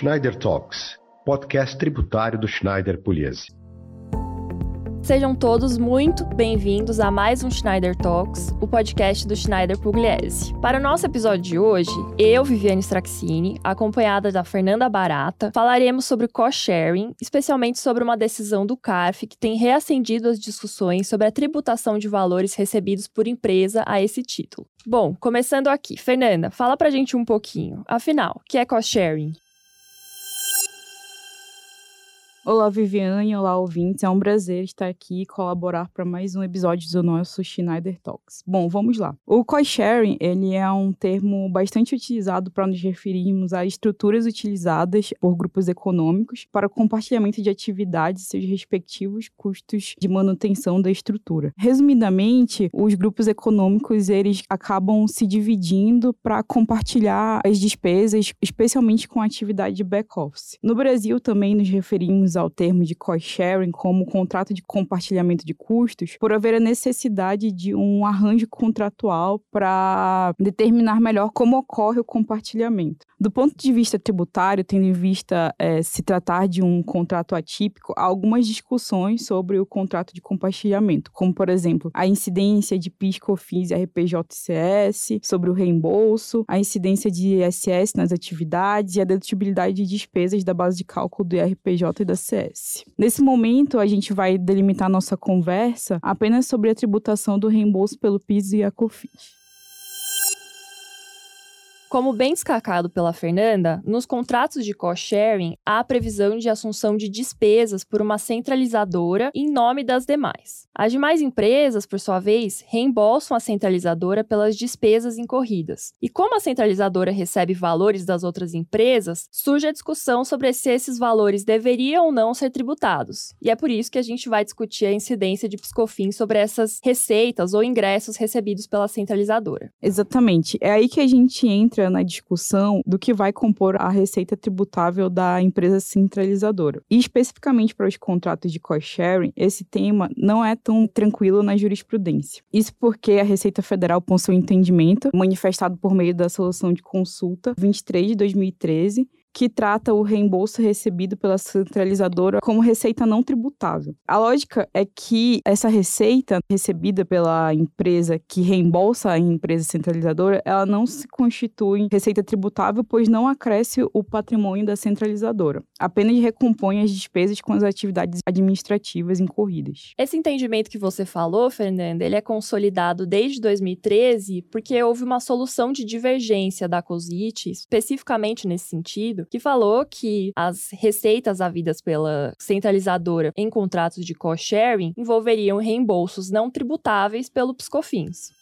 Schneider Talks, podcast tributário do Schneider Pugliese. Sejam todos muito bem-vindos a mais um Schneider Talks, o podcast do Schneider Pugliese. Para o nosso episódio de hoje, eu, Viviane Straxini, acompanhada da Fernanda Barata, falaremos sobre cost-sharing, especialmente sobre uma decisão do CARF que tem reacendido as discussões sobre a tributação de valores recebidos por empresa a esse título. Bom, começando aqui, Fernanda, fala pra gente um pouquinho. Afinal, o que é cost-sharing? Olá, Viviane. Olá, ouvintes. É um prazer estar aqui e colaborar para mais um episódio do nosso Schneider Talks. Bom, vamos lá. O cost sharing, ele é um termo bastante utilizado para nos referirmos a estruturas utilizadas por grupos econômicos para o compartilhamento de atividades e seus respectivos custos de manutenção da estrutura. Resumidamente, os grupos econômicos, eles acabam se dividindo para compartilhar as despesas, especialmente com a atividade de back-office. No Brasil, também nos referimos ao termo de cost sharing como contrato de compartilhamento de custos, por haver a necessidade de um arranjo contratual para determinar melhor como ocorre o compartilhamento. Do ponto de vista tributário, tendo em vista é, se tratar de um contrato atípico, há algumas discussões sobre o contrato de compartilhamento, como, por exemplo, a incidência de PIS, COFINS e RPJ-CS sobre o reembolso, a incidência de ISS nas atividades e a dedutibilidade de despesas da base de cálculo do IRPJ e da CS. Nesse momento, a gente vai delimitar nossa conversa apenas sobre a tributação do reembolso pelo PIS e a COFINS. Como bem destacado pela Fernanda, nos contratos de cost sharing há previsão de assunção de despesas por uma centralizadora em nome das demais. As demais empresas, por sua vez, reembolsam a centralizadora pelas despesas incorridas. E como a centralizadora recebe valores das outras empresas, surge a discussão sobre se esses valores deveriam ou não ser tributados. E é por isso que a gente vai discutir a incidência de piscofins sobre essas receitas ou ingressos recebidos pela centralizadora. Exatamente. É aí que a gente entra entra na discussão do que vai compor a receita tributável da empresa centralizadora. E especificamente para os contratos de cost sharing, esse tema não é tão tranquilo na jurisprudência. Isso porque a Receita Federal possui um entendimento manifestado por meio da solução de consulta 23 de 2013 que trata o reembolso recebido pela centralizadora como receita não tributável. A lógica é que essa receita recebida pela empresa que reembolsa a empresa centralizadora, ela não se constitui receita tributável, pois não acresce o patrimônio da centralizadora, apenas recompõe as despesas com as atividades administrativas incorridas. Esse entendimento que você falou, Fernanda, ele é consolidado desde 2013 porque houve uma solução de divergência da COSIT, especificamente nesse sentido, que falou que as receitas havidas pela centralizadora em contratos de cost sharing envolveriam reembolsos não tributáveis pelo Piscofins.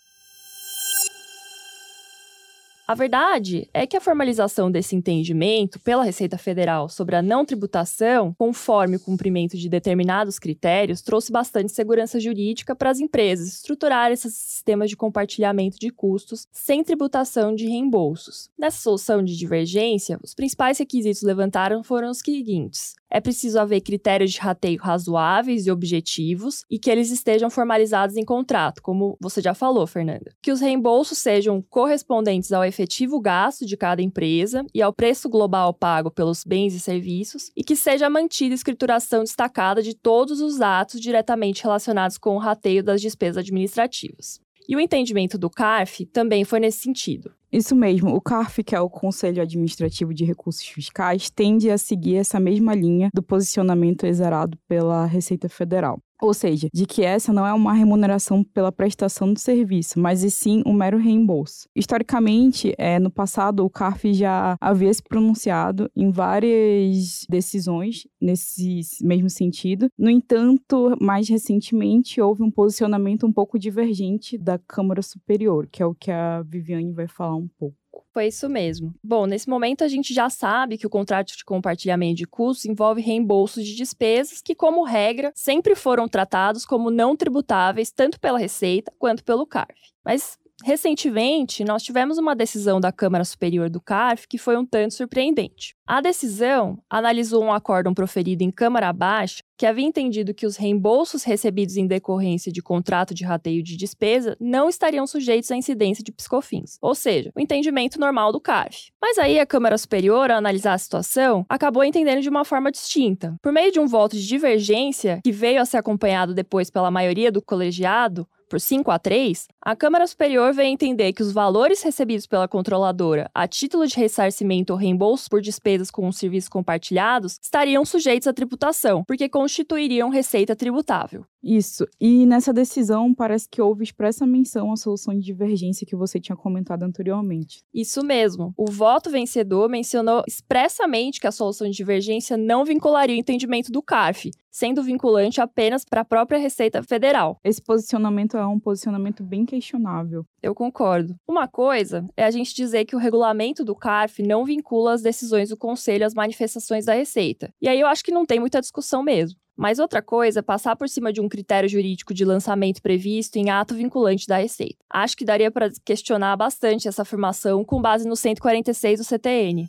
A verdade é que a formalização desse entendimento pela Receita Federal sobre a não tributação, conforme o cumprimento de determinados critérios, trouxe bastante segurança jurídica para as empresas estruturarem esses sistemas de compartilhamento de custos sem tributação de reembolsos. Nessa solução de divergência, os principais requisitos levantados foram os seguintes: é preciso haver critérios de rateio razoáveis e objetivos e que eles estejam formalizados em contrato, como você já falou, Fernanda. Que os reembolsos sejam correspondentes ao efetivo gasto de cada empresa e ao preço global pago pelos bens e serviços e que seja mantida escrituração destacada de todos os atos diretamente relacionados com o rateio das despesas administrativas. E o entendimento do CARF também foi nesse sentido. Isso mesmo, o CARF, que é o Conselho Administrativo de Recursos Fiscais, tende a seguir essa mesma linha do posicionamento exerado pela Receita Federal. Ou seja, de que essa não é uma remuneração pela prestação do serviço, mas e sim um mero reembolso. Historicamente, é, no passado, o CARF já havia se pronunciado em várias decisões nesse mesmo sentido. No entanto, mais recentemente, houve um posicionamento um pouco divergente da Câmara Superior, que é o que a Viviane vai falar um pouco. Foi isso mesmo. Bom, nesse momento a gente já sabe que o contrato de compartilhamento de custos envolve reembolsos de despesas que, como regra, sempre foram tratados como não tributáveis tanto pela Receita quanto pelo CARF. Mas Recentemente, nós tivemos uma decisão da Câmara Superior do CARF que foi um tanto surpreendente. A decisão analisou um acórdão proferido em Câmara abaixo que havia entendido que os reembolsos recebidos em decorrência de contrato de rateio de despesa não estariam sujeitos à incidência de piscofins, ou seja, o entendimento normal do CARF. Mas aí a Câmara Superior, ao analisar a situação, acabou entendendo de uma forma distinta. Por meio de um voto de divergência, que veio a ser acompanhado depois pela maioria do colegiado, por 5 a 3, a Câmara Superior veio entender que os valores recebidos pela controladora a título de ressarcimento ou reembolso por despesas com os serviços compartilhados estariam sujeitos à tributação, porque constituiriam receita tributável. Isso. E nessa decisão parece que houve expressa menção à solução de divergência que você tinha comentado anteriormente. Isso mesmo. O voto vencedor mencionou expressamente que a solução de divergência não vincularia o entendimento do CARF, sendo vinculante apenas para a própria Receita Federal. Esse posicionamento é um posicionamento bem questionável. Eu concordo. Uma coisa é a gente dizer que o regulamento do CARF não vincula as decisões do Conselho às manifestações da Receita. E aí eu acho que não tem muita discussão mesmo. Mas outra coisa é passar por cima de um critério jurídico de lançamento previsto em ato vinculante da Receita. Acho que daria para questionar bastante essa afirmação com base no 146 do CTN.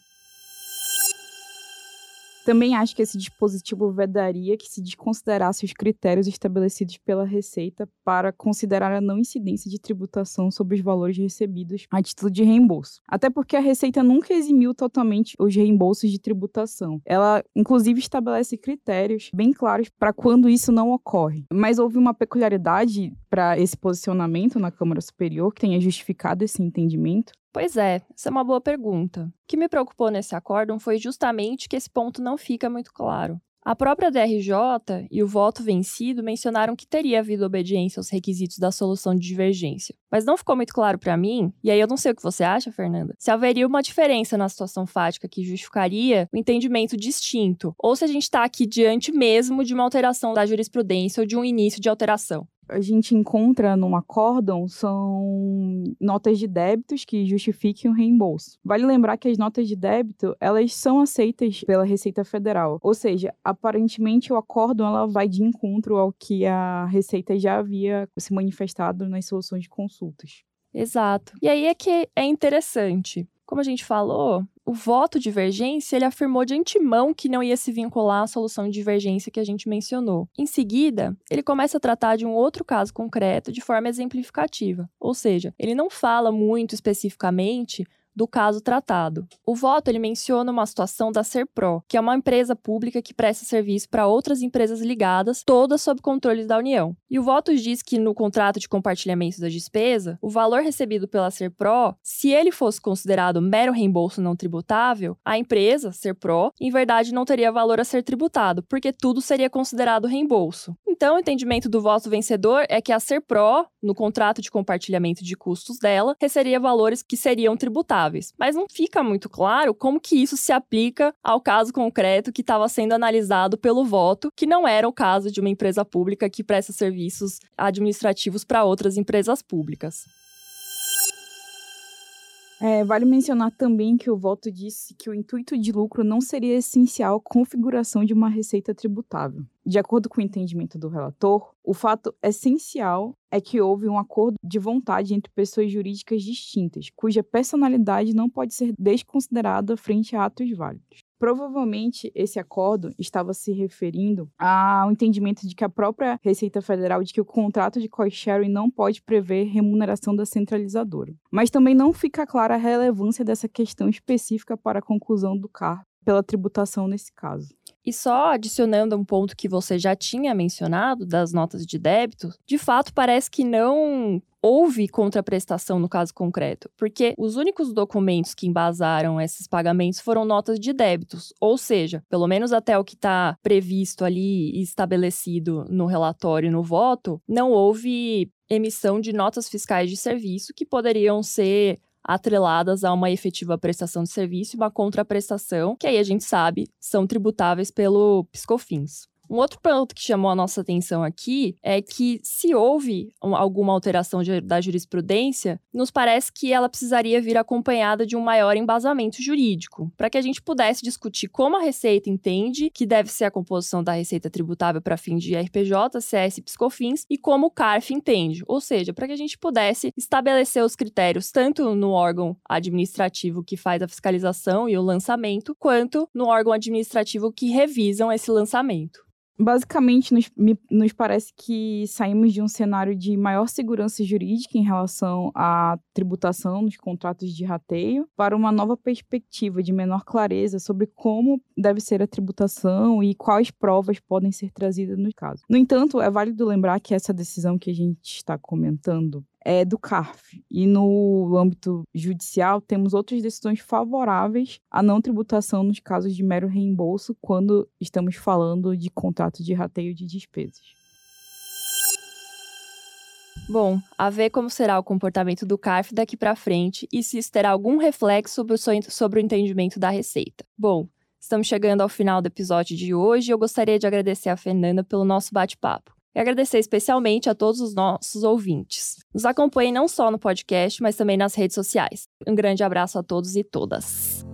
Também acho que esse dispositivo vedaria que se desconsiderasse os critérios estabelecidos pela Receita para considerar a não incidência de tributação sobre os valores recebidos a título de reembolso. Até porque a Receita nunca eximiu totalmente os reembolsos de tributação. Ela, inclusive, estabelece critérios bem claros para quando isso não ocorre. Mas houve uma peculiaridade para esse posicionamento na Câmara Superior que tenha justificado esse entendimento. Pois é, essa é uma boa pergunta. O que me preocupou nesse acórdão foi justamente que esse ponto não fica muito claro. A própria DRJ e o voto vencido mencionaram que teria havido obediência aos requisitos da solução de divergência. Mas não ficou muito claro para mim, e aí eu não sei o que você acha, Fernanda, se haveria uma diferença na situação fática que justificaria o entendimento distinto, ou se a gente está aqui diante mesmo de uma alteração da jurisprudência ou de um início de alteração a gente encontra num acórdão são notas de débitos que justifiquem o reembolso. Vale lembrar que as notas de débito, elas são aceitas pela Receita Federal. Ou seja, aparentemente o acórdão ela vai de encontro ao que a Receita já havia se manifestado nas soluções de consultas. Exato. E aí é que é interessante. Como a gente falou, o voto divergência ele afirmou de antemão que não ia se vincular à solução de divergência que a gente mencionou. Em seguida, ele começa a tratar de um outro caso concreto de forma exemplificativa, ou seja, ele não fala muito especificamente do caso tratado. O voto ele menciona uma situação da Serpro, que é uma empresa pública que presta serviço para outras empresas ligadas, todas sob controle da União. E o voto diz que no contrato de compartilhamento da despesa, o valor recebido pela Serpro, se ele fosse considerado mero reembolso não tributável, a empresa, Serpro, em verdade não teria valor a ser tributado, porque tudo seria considerado reembolso. Então, o entendimento do voto vencedor é que a Serpro, no contrato de compartilhamento de custos dela, receberia valores que seriam tributáveis mas não fica muito claro como que isso se aplica ao caso concreto que estava sendo analisado pelo voto, que não era o caso de uma empresa pública que presta serviços administrativos para outras empresas públicas. É, vale mencionar também que o voto disse que o intuito de lucro não seria essencial à configuração de uma receita tributável. De acordo com o entendimento do relator, o fato essencial é que houve um acordo de vontade entre pessoas jurídicas distintas, cuja personalidade não pode ser desconsiderada frente a atos válidos. Provavelmente esse acordo estava se referindo ao entendimento de que a própria Receita Federal de que o contrato de cost-sharing não pode prever remuneração da centralizadora. Mas também não fica clara a relevância dessa questão específica para a conclusão do CAR pela tributação nesse caso. E só adicionando um ponto que você já tinha mencionado das notas de débito, de fato parece que não houve contraprestação no caso concreto, porque os únicos documentos que embasaram esses pagamentos foram notas de débitos, ou seja, pelo menos até o que está previsto ali e estabelecido no relatório e no voto, não houve emissão de notas fiscais de serviço que poderiam ser atreladas a uma efetiva prestação de serviço e uma contraprestação, que aí a gente sabe são tributáveis pelo Piscofins. Um outro ponto que chamou a nossa atenção aqui é que, se houve alguma alteração da jurisprudência, nos parece que ela precisaria vir acompanhada de um maior embasamento jurídico, para que a gente pudesse discutir como a Receita entende que deve ser a composição da receita tributável para fim de RPJ, CS e Piscofins e como o CARF entende, ou seja, para que a gente pudesse estabelecer os critérios tanto no órgão administrativo que faz a fiscalização e o lançamento, quanto no órgão administrativo que revisam esse lançamento basicamente nos, me, nos parece que saímos de um cenário de maior segurança jurídica em relação à tributação nos contratos de rateio para uma nova perspectiva de menor clareza sobre como deve ser a tributação e quais provas podem ser trazidas no caso. No entanto, é válido lembrar que essa decisão que a gente está comentando é, do CARF. E no âmbito judicial, temos outras decisões favoráveis à não tributação nos casos de mero reembolso, quando estamos falando de contrato de rateio de despesas. Bom, a ver como será o comportamento do CARF daqui para frente e se isso terá algum reflexo sobre o, sobre o entendimento da Receita. Bom, estamos chegando ao final do episódio de hoje e eu gostaria de agradecer a Fernanda pelo nosso bate-papo e agradecer especialmente a todos os nossos ouvintes. Nos acompanhem não só no podcast, mas também nas redes sociais. Um grande abraço a todos e todas.